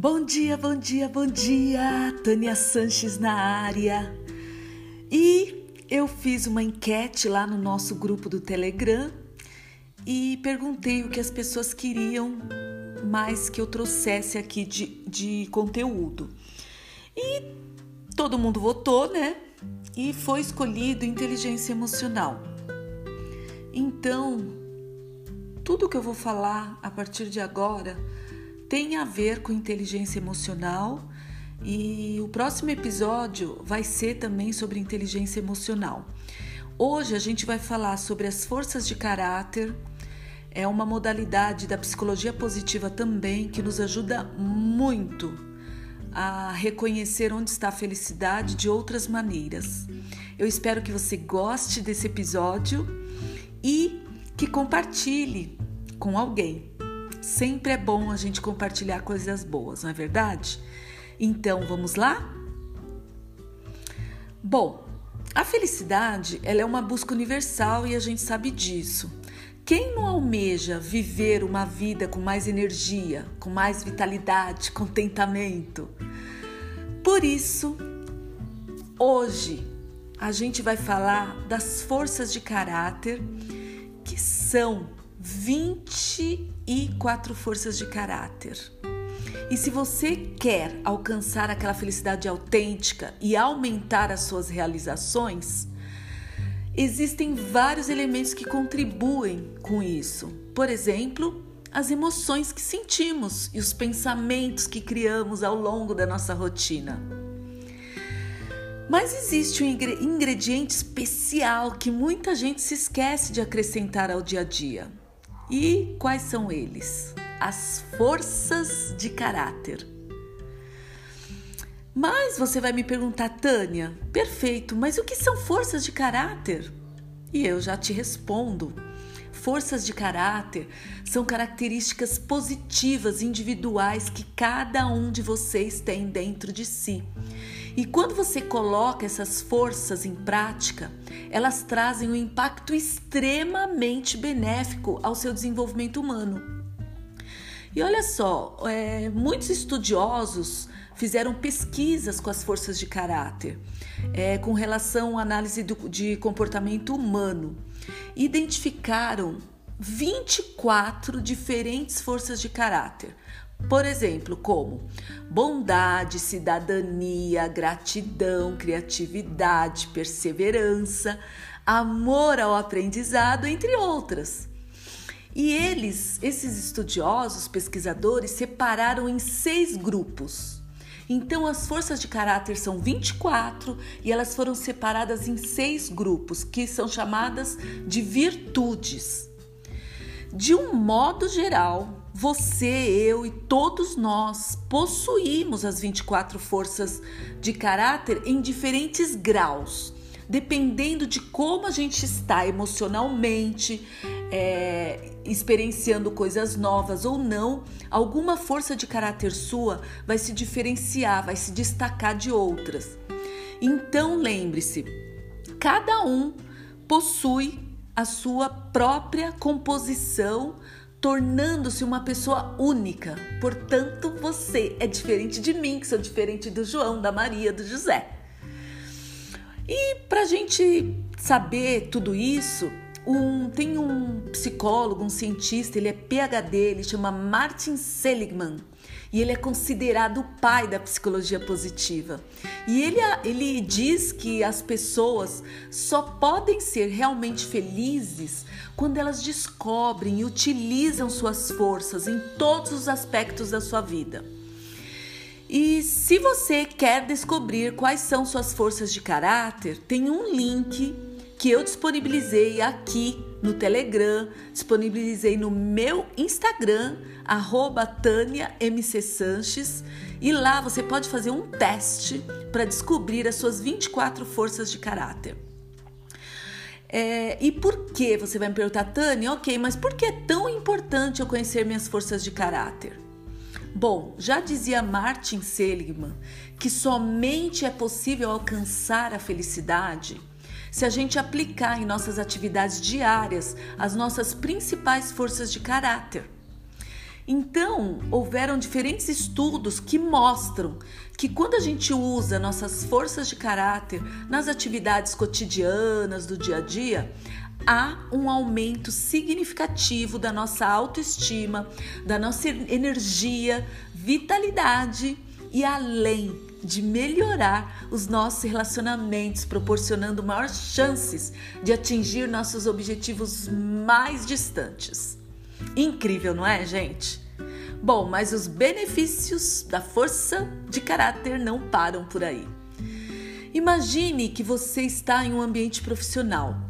Bom dia, bom dia, bom dia! Tânia Sanches na área. E eu fiz uma enquete lá no nosso grupo do Telegram e perguntei o que as pessoas queriam mais que eu trouxesse aqui de, de conteúdo. E todo mundo votou, né? E foi escolhido inteligência emocional. Então, tudo que eu vou falar a partir de agora tem a ver com inteligência emocional e o próximo episódio vai ser também sobre inteligência emocional. Hoje a gente vai falar sobre as forças de caráter. É uma modalidade da psicologia positiva também que nos ajuda muito a reconhecer onde está a felicidade de outras maneiras. Eu espero que você goste desse episódio e que compartilhe com alguém. Sempre é bom a gente compartilhar coisas boas, não é verdade? Então, vamos lá? Bom, a felicidade ela é uma busca universal e a gente sabe disso. Quem não almeja viver uma vida com mais energia, com mais vitalidade, contentamento? Por isso, hoje a gente vai falar das forças de caráter que são 24 forças de caráter. E se você quer alcançar aquela felicidade autêntica e aumentar as suas realizações, existem vários elementos que contribuem com isso. Por exemplo, as emoções que sentimos e os pensamentos que criamos ao longo da nossa rotina. Mas existe um ingrediente especial que muita gente se esquece de acrescentar ao dia a dia. E quais são eles? As forças de caráter. Mas você vai me perguntar, Tânia, perfeito, mas o que são forças de caráter? E eu já te respondo. Forças de caráter são características positivas individuais que cada um de vocês tem dentro de si e quando você coloca essas forças em prática, elas trazem um impacto extremamente benéfico ao seu desenvolvimento humano. E olha só, é, muitos estudiosos fizeram pesquisas com as forças de caráter, é, com relação à análise do, de comportamento humano. Identificaram 24 diferentes forças de caráter. Por exemplo, como bondade, cidadania, gratidão, criatividade, perseverança, amor ao aprendizado, entre outras. E eles, esses estudiosos, pesquisadores, separaram em seis grupos. Então, as forças de caráter são 24 e elas foram separadas em seis grupos, que são chamadas de virtudes. De um modo geral, você, eu e todos nós possuímos as 24 forças de caráter em diferentes graus, dependendo de como a gente está emocionalmente, é, experienciando coisas novas ou não, alguma força de caráter sua vai se diferenciar, vai se destacar de outras. Então lembre-se, cada um possui a sua própria composição tornando-se uma pessoa única. Portanto, você é diferente de mim, que sou diferente do João, da Maria, do José. E para a gente saber tudo isso, um, tem um psicólogo, um cientista, ele é PhD, ele chama Martin Seligman e ele é considerado o pai da psicologia positiva. E ele, ele diz que as pessoas só podem ser realmente felizes quando elas descobrem e utilizam suas forças em todos os aspectos da sua vida. E se você quer descobrir quais são suas forças de caráter, tem um link que eu disponibilizei aqui no Telegram, disponibilizei no meu Instagram, arroba Tânia MC Sanches, e lá você pode fazer um teste para descobrir as suas 24 forças de caráter. É, e por que? Você vai me perguntar, Tânia, ok, mas por que é tão importante eu conhecer minhas forças de caráter? Bom, já dizia Martin Seligman que somente é possível alcançar a felicidade se a gente aplicar em nossas atividades diárias as nossas principais forças de caráter. Então, houveram diferentes estudos que mostram que quando a gente usa nossas forças de caráter nas atividades cotidianas do dia a dia, há um aumento significativo da nossa autoestima, da nossa energia, vitalidade e além de melhorar os nossos relacionamentos, proporcionando maiores chances de atingir nossos objetivos mais distantes. Incrível, não é, gente? Bom, mas os benefícios da força de caráter não param por aí. Imagine que você está em um ambiente profissional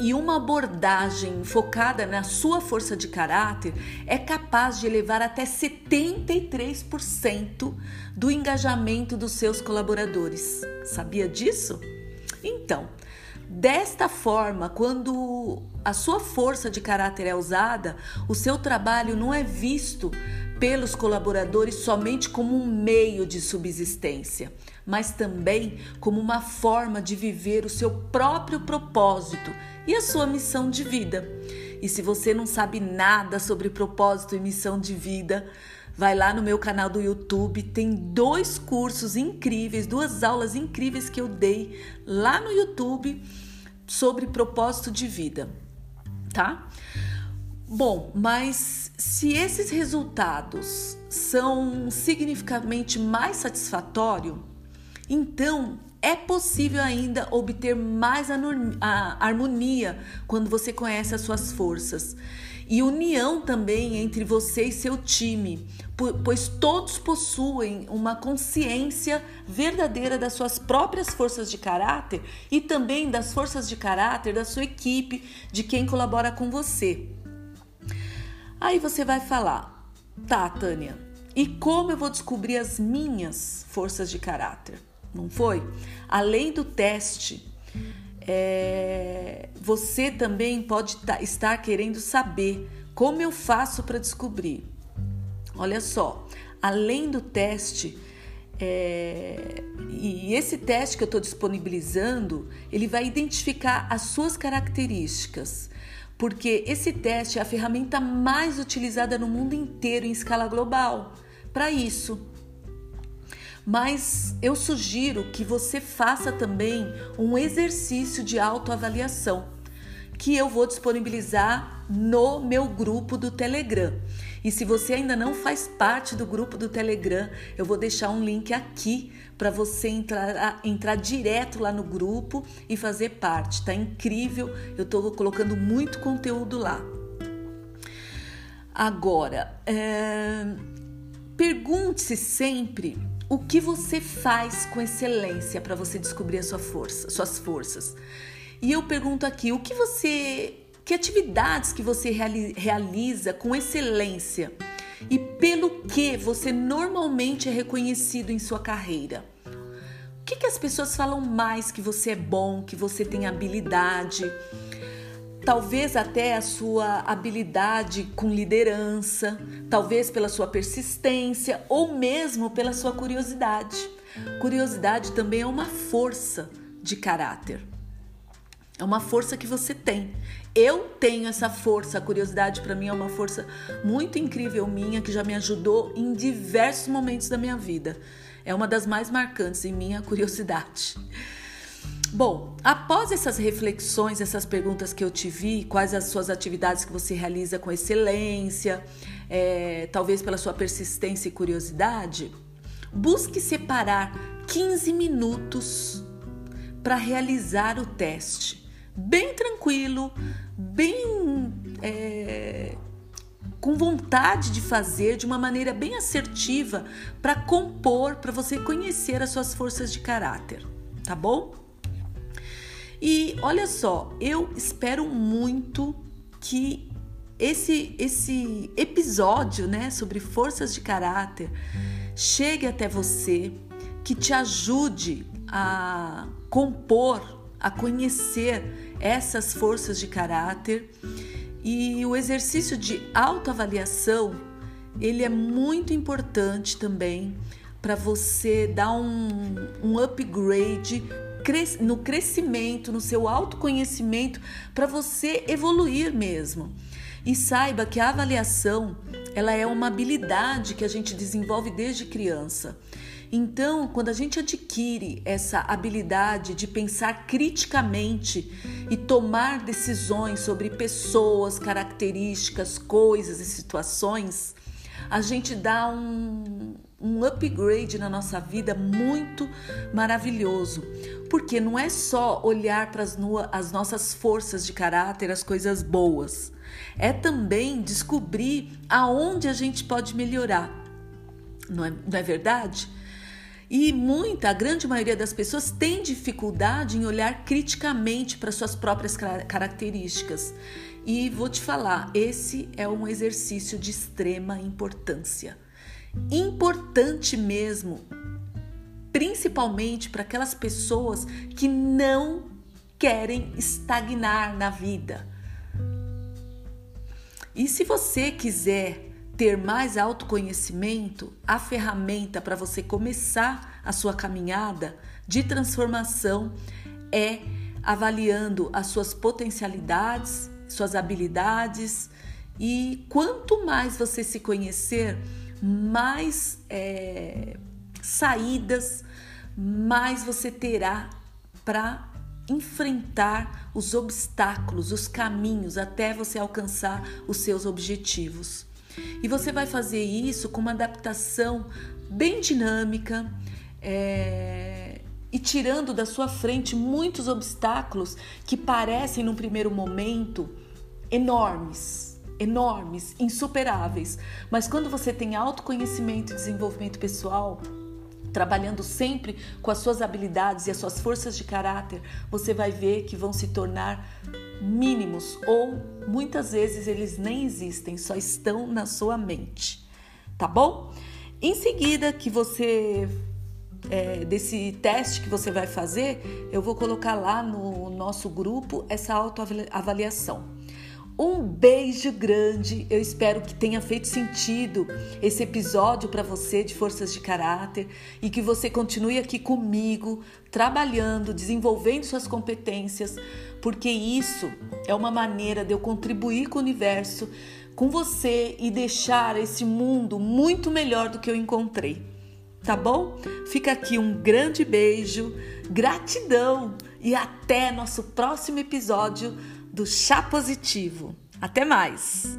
e uma abordagem focada na sua força de caráter é capaz de elevar até 73% do engajamento dos seus colaboradores. Sabia disso? Então, desta forma, quando a sua força de caráter é usada, o seu trabalho não é visto pelos colaboradores somente como um meio de subsistência, mas também como uma forma de viver o seu próprio propósito e a sua missão de vida. E se você não sabe nada sobre propósito e missão de vida, vai lá no meu canal do YouTube, tem dois cursos incríveis, duas aulas incríveis que eu dei lá no YouTube sobre propósito de vida, tá? Bom, mas se esses resultados são significativamente mais satisfatórios, então é possível ainda obter mais harmonia quando você conhece as suas forças. E união também entre você e seu time, pois todos possuem uma consciência verdadeira das suas próprias forças de caráter e também das forças de caráter da sua equipe, de quem colabora com você. Aí você vai falar, tá, Tânia, e como eu vou descobrir as minhas forças de caráter? Não foi? Além do teste, é, você também pode estar querendo saber como eu faço para descobrir. Olha só, além do teste, é, e esse teste que eu estou disponibilizando, ele vai identificar as suas características, porque esse teste é a ferramenta mais utilizada no mundo inteiro em escala global. Para isso, mas eu sugiro que você faça também um exercício de autoavaliação que eu vou disponibilizar no meu grupo do Telegram. E se você ainda não faz parte do grupo do Telegram, eu vou deixar um link aqui para você entrar, entrar direto lá no grupo e fazer parte. Tá incrível, eu estou colocando muito conteúdo lá. Agora, é... pergunte-se sempre o que você faz com excelência para você descobrir a sua força, suas forças? E eu pergunto aqui, o que você, que atividades que você realiza com excelência e pelo que você normalmente é reconhecido em sua carreira? O que, que as pessoas falam mais que você é bom, que você tem habilidade? Talvez até a sua habilidade com liderança, talvez pela sua persistência ou mesmo pela sua curiosidade. Curiosidade também é uma força de caráter. É uma força que você tem. Eu tenho essa força, a curiosidade para mim é uma força muito incrível minha que já me ajudou em diversos momentos da minha vida. É uma das mais marcantes em mim a curiosidade. Bom, após essas reflexões, essas perguntas que eu te vi, quais as suas atividades que você realiza com excelência, é, talvez pela sua persistência e curiosidade, busque separar 15 minutos para realizar o teste. Bem tranquilo, bem é, com vontade de fazer de uma maneira bem assertiva para compor, para você conhecer as suas forças de caráter, tá bom? E olha só, eu espero muito que esse esse episódio, né, sobre forças de caráter chegue até você, que te ajude a compor, a conhecer essas forças de caráter. E o exercício de autoavaliação, ele é muito importante também para você dar um, um upgrade no crescimento, no seu autoconhecimento, para você evoluir mesmo. E saiba que a avaliação, ela é uma habilidade que a gente desenvolve desde criança. Então, quando a gente adquire essa habilidade de pensar criticamente e tomar decisões sobre pessoas, características, coisas e situações, a gente dá um, um upgrade na nossa vida muito maravilhoso. Porque não é só olhar para as nossas forças de caráter, as coisas boas. É também descobrir aonde a gente pode melhorar. Não é, não é verdade? E muita, a grande maioria das pessoas tem dificuldade em olhar criticamente para suas próprias características. E vou te falar, esse é um exercício de extrema importância. Importante mesmo, principalmente para aquelas pessoas que não querem estagnar na vida. E se você quiser ter mais autoconhecimento, a ferramenta para você começar a sua caminhada de transformação é avaliando as suas potencialidades, suas habilidades e quanto mais você se conhecer, mais é, saídas, mais você terá para enfrentar os obstáculos, os caminhos até você alcançar os seus objetivos. E você vai fazer isso com uma adaptação bem dinâmica é, e tirando da sua frente muitos obstáculos que parecem, num primeiro momento, enormes, enormes, insuperáveis. Mas quando você tem autoconhecimento e desenvolvimento pessoal, trabalhando sempre com as suas habilidades e as suas forças de caráter, você vai ver que vão se tornar mínimos ou muitas vezes eles nem existem, só estão na sua mente, tá bom? Em seguida que você é, desse teste que você vai fazer, eu vou colocar lá no nosso grupo essa autoavaliação. Um beijo grande. Eu espero que tenha feito sentido esse episódio para você de forças de caráter e que você continue aqui comigo, trabalhando, desenvolvendo suas competências, porque isso é uma maneira de eu contribuir com o universo, com você e deixar esse mundo muito melhor do que eu encontrei. Tá bom? Fica aqui um grande beijo, gratidão e até nosso próximo episódio do Chá Positivo. Até mais!